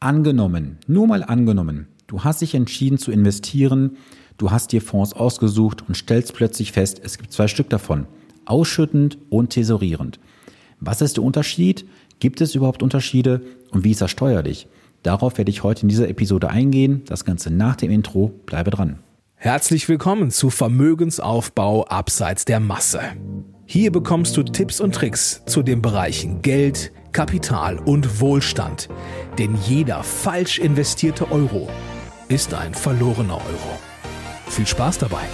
Angenommen, nur mal angenommen, du hast dich entschieden zu investieren, du hast dir Fonds ausgesucht und stellst plötzlich fest, es gibt zwei Stück davon, ausschüttend und tesorierend. Was ist der Unterschied? Gibt es überhaupt Unterschiede und wie ist das steuerlich? Darauf werde ich heute in dieser Episode eingehen. Das Ganze nach dem Intro. Bleibe dran. Herzlich willkommen zu Vermögensaufbau abseits der Masse. Hier bekommst du Tipps und Tricks zu den Bereichen Geld, Kapital und Wohlstand. Denn jeder falsch investierte Euro ist ein verlorener Euro. Viel Spaß dabei!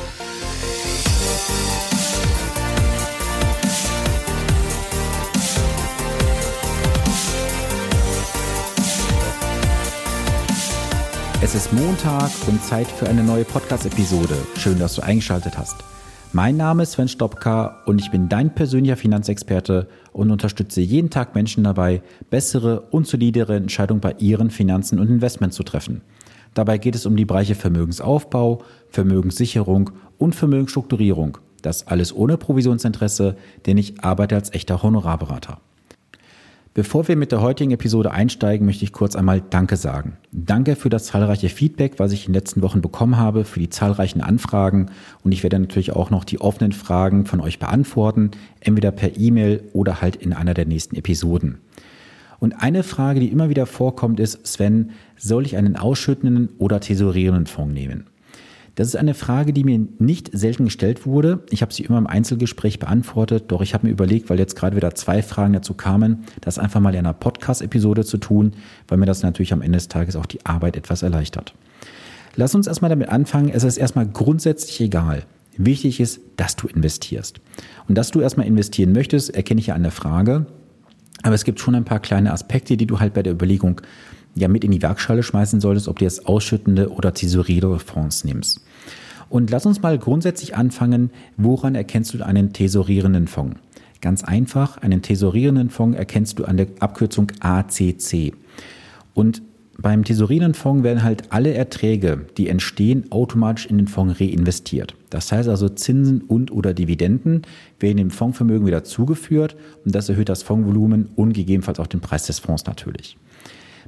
Es ist Montag und Zeit für eine neue Podcast-Episode. Schön, dass du eingeschaltet hast. Mein Name ist Sven Stopka und ich bin dein persönlicher Finanzexperte und unterstütze jeden Tag Menschen dabei, bessere und solidere Entscheidungen bei ihren Finanzen und Investments zu treffen. Dabei geht es um die Bereiche Vermögensaufbau, Vermögenssicherung und Vermögensstrukturierung. Das alles ohne Provisionsinteresse, denn ich arbeite als echter Honorarberater. Bevor wir mit der heutigen Episode einsteigen, möchte ich kurz einmal Danke sagen. Danke für das zahlreiche Feedback, was ich in den letzten Wochen bekommen habe, für die zahlreichen Anfragen und ich werde natürlich auch noch die offenen Fragen von euch beantworten, entweder per E-Mail oder halt in einer der nächsten Episoden. Und eine Frage, die immer wieder vorkommt, ist, Sven, soll ich einen ausschüttenden oder tesorierenden Fonds nehmen? Das ist eine Frage, die mir nicht selten gestellt wurde. Ich habe sie immer im Einzelgespräch beantwortet, doch ich habe mir überlegt, weil jetzt gerade wieder zwei Fragen dazu kamen, das einfach mal in einer Podcast-Episode zu tun, weil mir das natürlich am Ende des Tages auch die Arbeit etwas erleichtert. Lass uns erstmal damit anfangen. Es ist erstmal grundsätzlich egal. Wichtig ist, dass du investierst. Und dass du erstmal investieren möchtest, erkenne ich ja an der Frage. Aber es gibt schon ein paar kleine Aspekte, die du halt bei der Überlegung ja mit in die Werkschale schmeißen solltest, ob du jetzt ausschüttende oder tesorierende Fonds nimmst. Und lass uns mal grundsätzlich anfangen, woran erkennst du einen tesorierenden Fonds? Ganz einfach, einen tesorierenden Fonds erkennst du an der Abkürzung ACC. Und beim tesorierenden Fonds werden halt alle Erträge, die entstehen, automatisch in den Fonds reinvestiert. Das heißt also Zinsen und oder Dividenden werden dem Fondsvermögen wieder zugeführt und das erhöht das Fondsvolumen und gegebenenfalls auch den Preis des Fonds natürlich.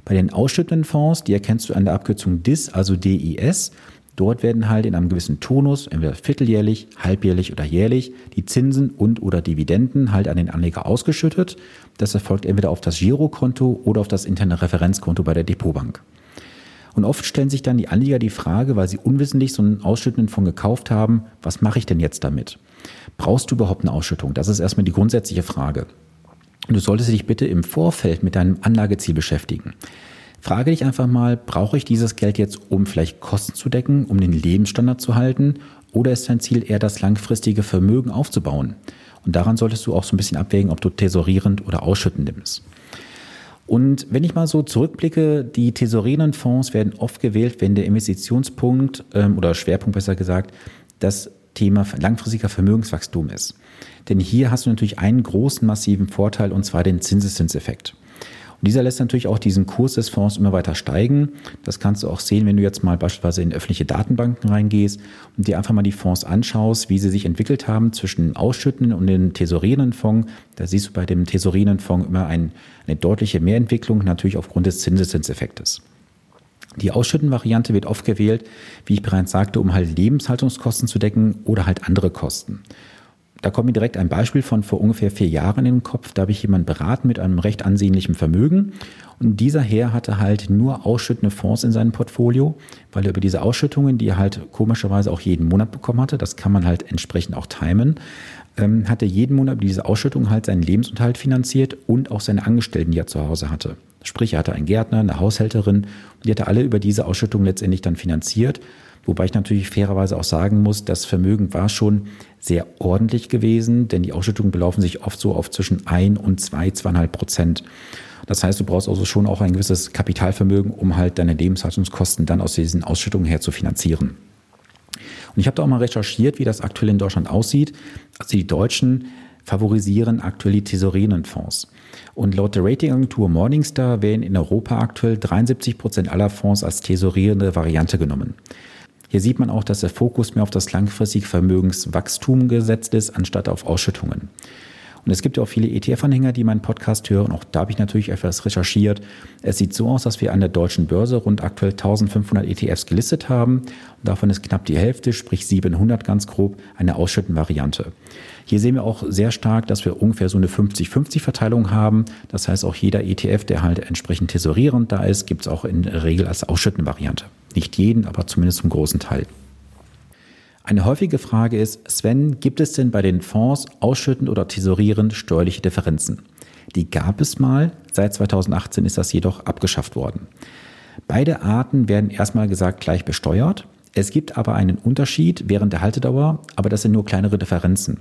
Bei den ausschüttenden Fonds, die erkennst du an der Abkürzung DIS, also DIS. Dort werden halt in einem gewissen Tonus, entweder vierteljährlich, halbjährlich oder jährlich, die Zinsen und oder Dividenden halt an den Anleger ausgeschüttet. Das erfolgt entweder auf das Girokonto oder auf das interne Referenzkonto bei der Depotbank. Und oft stellen sich dann die Anleger die Frage, weil sie unwissentlich so einen ausschüttenden Fonds gekauft haben, was mache ich denn jetzt damit? Brauchst du überhaupt eine Ausschüttung? Das ist erstmal die grundsätzliche Frage. Du solltest dich bitte im Vorfeld mit deinem Anlageziel beschäftigen. Frage dich einfach mal, brauche ich dieses Geld jetzt, um vielleicht Kosten zu decken, um den Lebensstandard zu halten? Oder ist dein Ziel eher das langfristige Vermögen aufzubauen? Und daran solltest du auch so ein bisschen abwägen, ob du tesorierend oder ausschüttend nimmst. Und wenn ich mal so zurückblicke, die tesorierenden Fonds werden oft gewählt, wenn der Investitionspunkt ähm, oder Schwerpunkt besser gesagt das Thema langfristiger Vermögenswachstum ist. Denn hier hast du natürlich einen großen massiven Vorteil und zwar den Zinseszinseffekt. Und dieser lässt natürlich auch diesen Kurs des Fonds immer weiter steigen. Das kannst du auch sehen, wenn du jetzt mal beispielsweise in öffentliche Datenbanken reingehst und dir einfach mal die Fonds anschaust, wie sie sich entwickelt haben zwischen den ausschüttenden und den tesorierenden Fonds. Da siehst du bei dem tesorierenden Fonds immer ein, eine deutliche Mehrentwicklung, natürlich aufgrund des Zinseszinseffektes. Die Ausschüttenvariante wird oft gewählt, wie ich bereits sagte, um halt Lebenshaltungskosten zu decken oder halt andere Kosten. Da kommt mir direkt ein Beispiel von vor ungefähr vier Jahren in den Kopf. Da habe ich jemanden beraten mit einem recht ansehnlichen Vermögen. Und dieser Herr hatte halt nur ausschüttende Fonds in seinem Portfolio, weil er über diese Ausschüttungen, die er halt komischerweise auch jeden Monat bekommen hatte, das kann man halt entsprechend auch timen, ähm, hatte jeden Monat über diese Ausschüttung halt seinen Lebensunterhalt finanziert und auch seine Angestellten, die er zu Hause hatte. Sprich, er hatte einen Gärtner, eine Haushälterin und die hatte alle über diese Ausschüttung letztendlich dann finanziert. Wobei ich natürlich fairerweise auch sagen muss, das Vermögen war schon sehr ordentlich gewesen, denn die Ausschüttungen belaufen sich oft so auf zwischen ein und zwei, zweieinhalb Prozent. Das heißt, du brauchst also schon auch ein gewisses Kapitalvermögen, um halt deine Lebenshaltungskosten dann aus diesen Ausschüttungen her zu finanzieren. Und ich habe da auch mal recherchiert, wie das aktuell in Deutschland aussieht. Also die Deutschen favorisieren aktuell die tesorierenden Fonds. Und laut der Ratingagentur Morningstar werden in Europa aktuell 73 Prozent aller Fonds als tesorierende Variante genommen. Hier sieht man auch, dass der Fokus mehr auf das langfristige Vermögenswachstum gesetzt ist, anstatt auf Ausschüttungen. Und es gibt ja auch viele ETF-Anhänger, die meinen Podcast hören. Auch da habe ich natürlich etwas recherchiert. Es sieht so aus, dass wir an der deutschen Börse rund aktuell 1500 ETFs gelistet haben. Und davon ist knapp die Hälfte, sprich 700 ganz grob, eine ausschüttende Variante. Hier sehen wir auch sehr stark, dass wir ungefähr so eine 50-50-Verteilung haben. Das heißt, auch jeder ETF, der halt entsprechend tesorierend da ist, gibt es auch in der Regel als ausschüttende Variante. Nicht jeden, aber zumindest zum großen Teil. Eine häufige Frage ist, Sven, gibt es denn bei den Fonds ausschüttend oder tesorierend steuerliche Differenzen? Die gab es mal, seit 2018 ist das jedoch abgeschafft worden. Beide Arten werden erstmal gesagt gleich besteuert. Es gibt aber einen Unterschied während der Haltedauer, aber das sind nur kleinere Differenzen.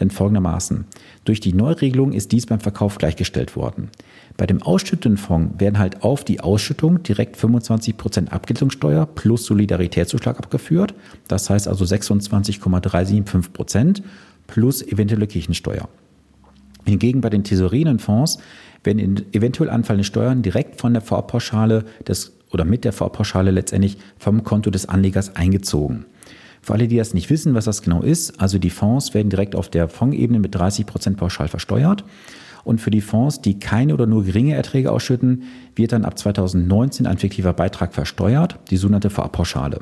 Denn folgendermaßen, durch die Neuregelung ist dies beim Verkauf gleichgestellt worden. Bei dem ausschüttenden Fonds werden halt auf die Ausschüttung direkt 25% Abgeltungssteuer plus Solidaritätszuschlag abgeführt. Das heißt also 26,375% plus eventuelle Kirchensteuer. Hingegen bei den tesorierenden Fonds werden eventuell anfallende Steuern direkt von der Vorpauschale des oder mit der Vorpauschale letztendlich vom Konto des Anlegers eingezogen. Für alle, die das nicht wissen, was das genau ist, also die Fonds werden direkt auf der Fondsebene mit 30 Prozent pauschal versteuert. Und für die Fonds, die keine oder nur geringe Erträge ausschütten, wird dann ab 2019 ein fiktiver Beitrag versteuert, die sogenannte Vorpauschale.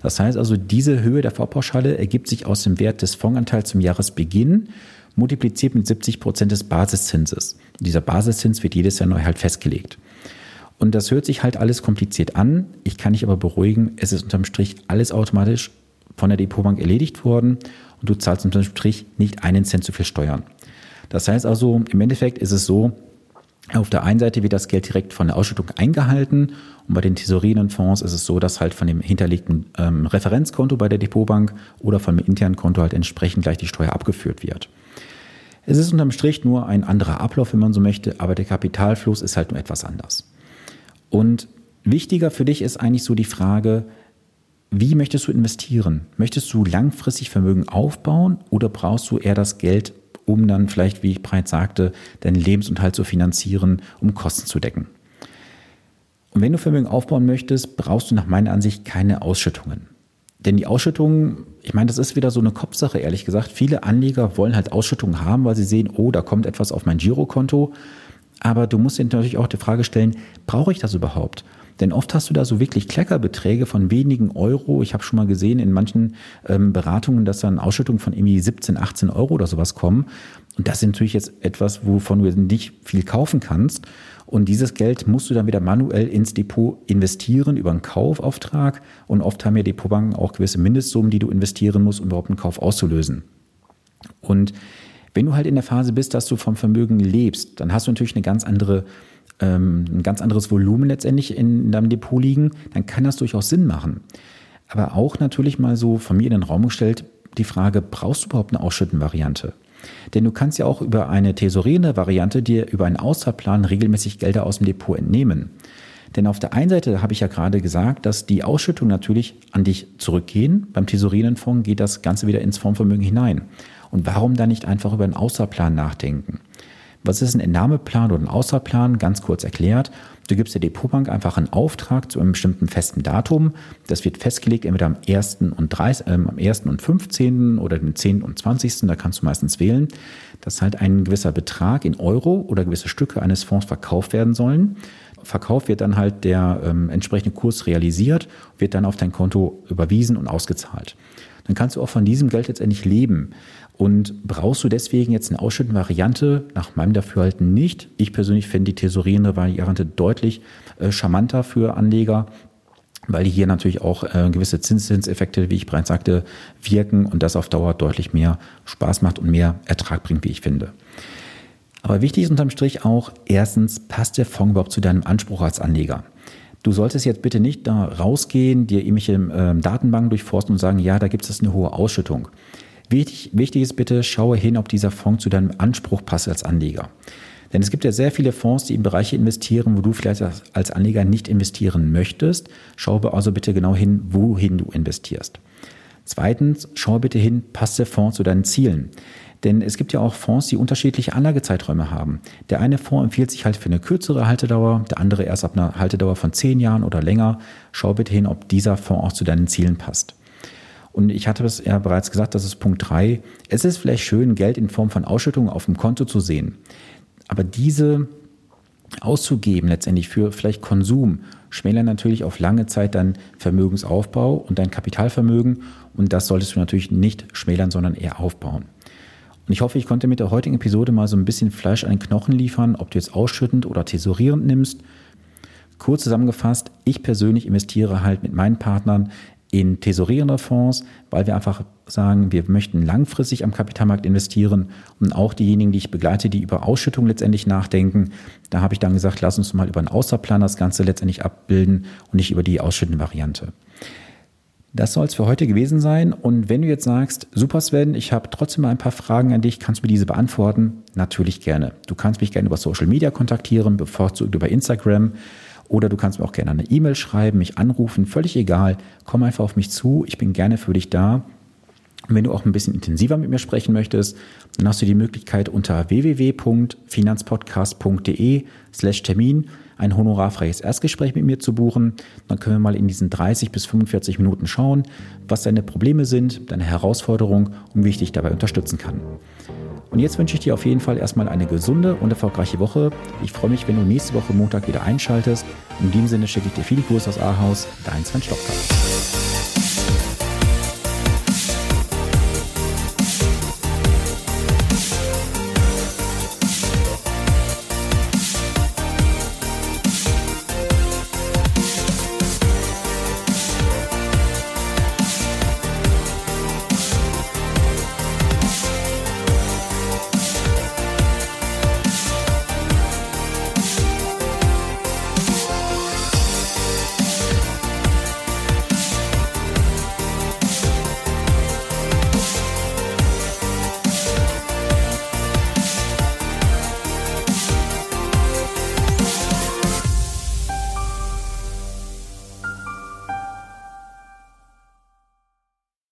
Das heißt also, diese Höhe der Vorpauschale ergibt sich aus dem Wert des Fondsanteils zum Jahresbeginn, multipliziert mit 70 Prozent des Basiszinses. Dieser Basiszins wird jedes Jahr neu halt festgelegt. Und das hört sich halt alles kompliziert an. Ich kann dich aber beruhigen, es ist unterm Strich alles automatisch von der Depotbank erledigt worden und du zahlst unterm Strich nicht einen Cent zu viel Steuern. Das heißt also, im Endeffekt ist es so, auf der einen Seite wird das Geld direkt von der Ausschüttung eingehalten und bei den tesorierenden Fonds ist es so, dass halt von dem hinterlegten ähm, Referenzkonto bei der Depotbank oder von dem internen Konto halt entsprechend gleich die Steuer abgeführt wird. Es ist unterm Strich nur ein anderer Ablauf, wenn man so möchte, aber der Kapitalfluss ist halt nur etwas anders. Und wichtiger für dich ist eigentlich so die Frage, wie möchtest du investieren? Möchtest du langfristig Vermögen aufbauen oder brauchst du eher das Geld, um dann vielleicht, wie ich bereits sagte, deinen Lebensunterhalt zu finanzieren, um Kosten zu decken? Und wenn du Vermögen aufbauen möchtest, brauchst du nach meiner Ansicht keine Ausschüttungen. Denn die Ausschüttungen, ich meine, das ist wieder so eine Kopfsache, ehrlich gesagt. Viele Anleger wollen halt Ausschüttungen haben, weil sie sehen, oh, da kommt etwas auf mein Girokonto. Aber du musst dir natürlich auch die Frage stellen, brauche ich das überhaupt? Denn oft hast du da so wirklich Kleckerbeträge von wenigen Euro. Ich habe schon mal gesehen in manchen ähm, Beratungen, dass dann Ausschüttungen von irgendwie 17, 18 Euro oder sowas kommen. Und das ist natürlich jetzt etwas, wovon du nicht viel kaufen kannst. Und dieses Geld musst du dann wieder manuell ins Depot investieren über einen Kaufauftrag. Und oft haben ja Depotbanken auch gewisse Mindestsummen, die du investieren musst, um überhaupt einen Kauf auszulösen. Und wenn du halt in der Phase bist, dass du vom Vermögen lebst, dann hast du natürlich eine ganz andere, ähm, ein ganz anderes Volumen letztendlich in deinem Depot liegen. Dann kann das durchaus Sinn machen. Aber auch natürlich mal so von mir in den Raum gestellt, die Frage, brauchst du überhaupt eine Ausschüttenvariante? Denn du kannst ja auch über eine tesorierende Variante dir über einen Auszahlplan regelmäßig Gelder aus dem Depot entnehmen. Denn auf der einen Seite habe ich ja gerade gesagt, dass die Ausschüttungen natürlich an dich zurückgehen. Beim tesorierenden Fonds geht das Ganze wieder ins Fondsvermögen hinein. Und warum dann nicht einfach über einen Außerplan nachdenken? Was ist ein Entnahmeplan oder ein Außerplan? Ganz kurz erklärt. Du gibst der Depotbank einfach einen Auftrag zu einem bestimmten festen Datum. Das wird festgelegt entweder am 1. und, 30, äh, am 1. und 15. oder dem 10. und 20. Da kannst du meistens wählen, dass halt ein gewisser Betrag in Euro oder gewisse Stücke eines Fonds verkauft werden sollen. Verkauf wird dann halt der ähm, entsprechende Kurs realisiert, wird dann auf dein Konto überwiesen und ausgezahlt. Dann kannst du auch von diesem Geld letztendlich leben. Und brauchst du deswegen jetzt eine ausschüttende Variante? Nach meinem Dafürhalten nicht. Ich persönlich fände die tesorierende Variante deutlich äh, charmanter für Anleger, weil hier natürlich auch äh, gewisse Zinseszinseffekte, wie ich bereits sagte, wirken und das auf Dauer deutlich mehr Spaß macht und mehr Ertrag bringt, wie ich finde. Aber wichtig ist unterm Strich auch, erstens, passt der Fonds überhaupt zu deinem Anspruch als Anleger? Du solltest jetzt bitte nicht da rausgehen, dir irgendwelche äh, Datenbanken durchforsten und sagen, ja, da gibt es eine hohe Ausschüttung. Wichtig, wichtig ist bitte, schaue hin, ob dieser Fonds zu deinem Anspruch passt als Anleger. Denn es gibt ja sehr viele Fonds, die in Bereiche investieren, wo du vielleicht als Anleger nicht investieren möchtest. Schaue also bitte genau hin, wohin du investierst. Zweitens, schaue bitte hin, passt der Fonds zu deinen Zielen. Denn es gibt ja auch Fonds, die unterschiedliche Anlagezeiträume haben. Der eine Fonds empfiehlt sich halt für eine kürzere Haltedauer, der andere erst ab einer Haltedauer von zehn Jahren oder länger. Schau bitte hin, ob dieser Fonds auch zu deinen Zielen passt. Und ich hatte es ja bereits gesagt, das ist Punkt 3. Es ist vielleicht schön, Geld in Form von Ausschüttungen auf dem Konto zu sehen. Aber diese auszugeben letztendlich für vielleicht Konsum schmälern natürlich auf lange Zeit dein Vermögensaufbau und dein Kapitalvermögen. Und das solltest du natürlich nicht schmälern, sondern eher aufbauen. Und ich hoffe, ich konnte mit der heutigen Episode mal so ein bisschen Fleisch an den Knochen liefern, ob du jetzt ausschüttend oder tesorierend nimmst. Kurz zusammengefasst, ich persönlich investiere halt mit meinen Partnern in tesorierende Fonds, weil wir einfach sagen, wir möchten langfristig am Kapitalmarkt investieren und auch diejenigen, die ich begleite, die über Ausschüttung letztendlich nachdenken. Da habe ich dann gesagt, lass uns mal über einen Außerplan das Ganze letztendlich abbilden und nicht über die ausschüttende Variante. Das soll es für heute gewesen sein. Und wenn du jetzt sagst, super Sven, ich habe trotzdem mal ein paar Fragen an dich, kannst du mir diese beantworten? Natürlich gerne. Du kannst mich gerne über Social Media kontaktieren, bevorzugt über Instagram. Oder du kannst mir auch gerne eine E-Mail schreiben, mich anrufen, völlig egal. Komm einfach auf mich zu, ich bin gerne für dich da. Und wenn du auch ein bisschen intensiver mit mir sprechen möchtest, dann hast du die Möglichkeit unter www.finanzpodcast.de slash Termin ein honorarfreies Erstgespräch mit mir zu buchen. Dann können wir mal in diesen 30 bis 45 Minuten schauen, was deine Probleme sind, deine Herausforderungen und wie ich dich dabei unterstützen kann. Und jetzt wünsche ich dir auf jeden Fall erstmal eine gesunde und erfolgreiche Woche. Ich freue mich, wenn du nächste Woche Montag wieder einschaltest. In diesem Sinne schicke ich dir viele Grüße aus Ahaus, dein Sven Stockkamp.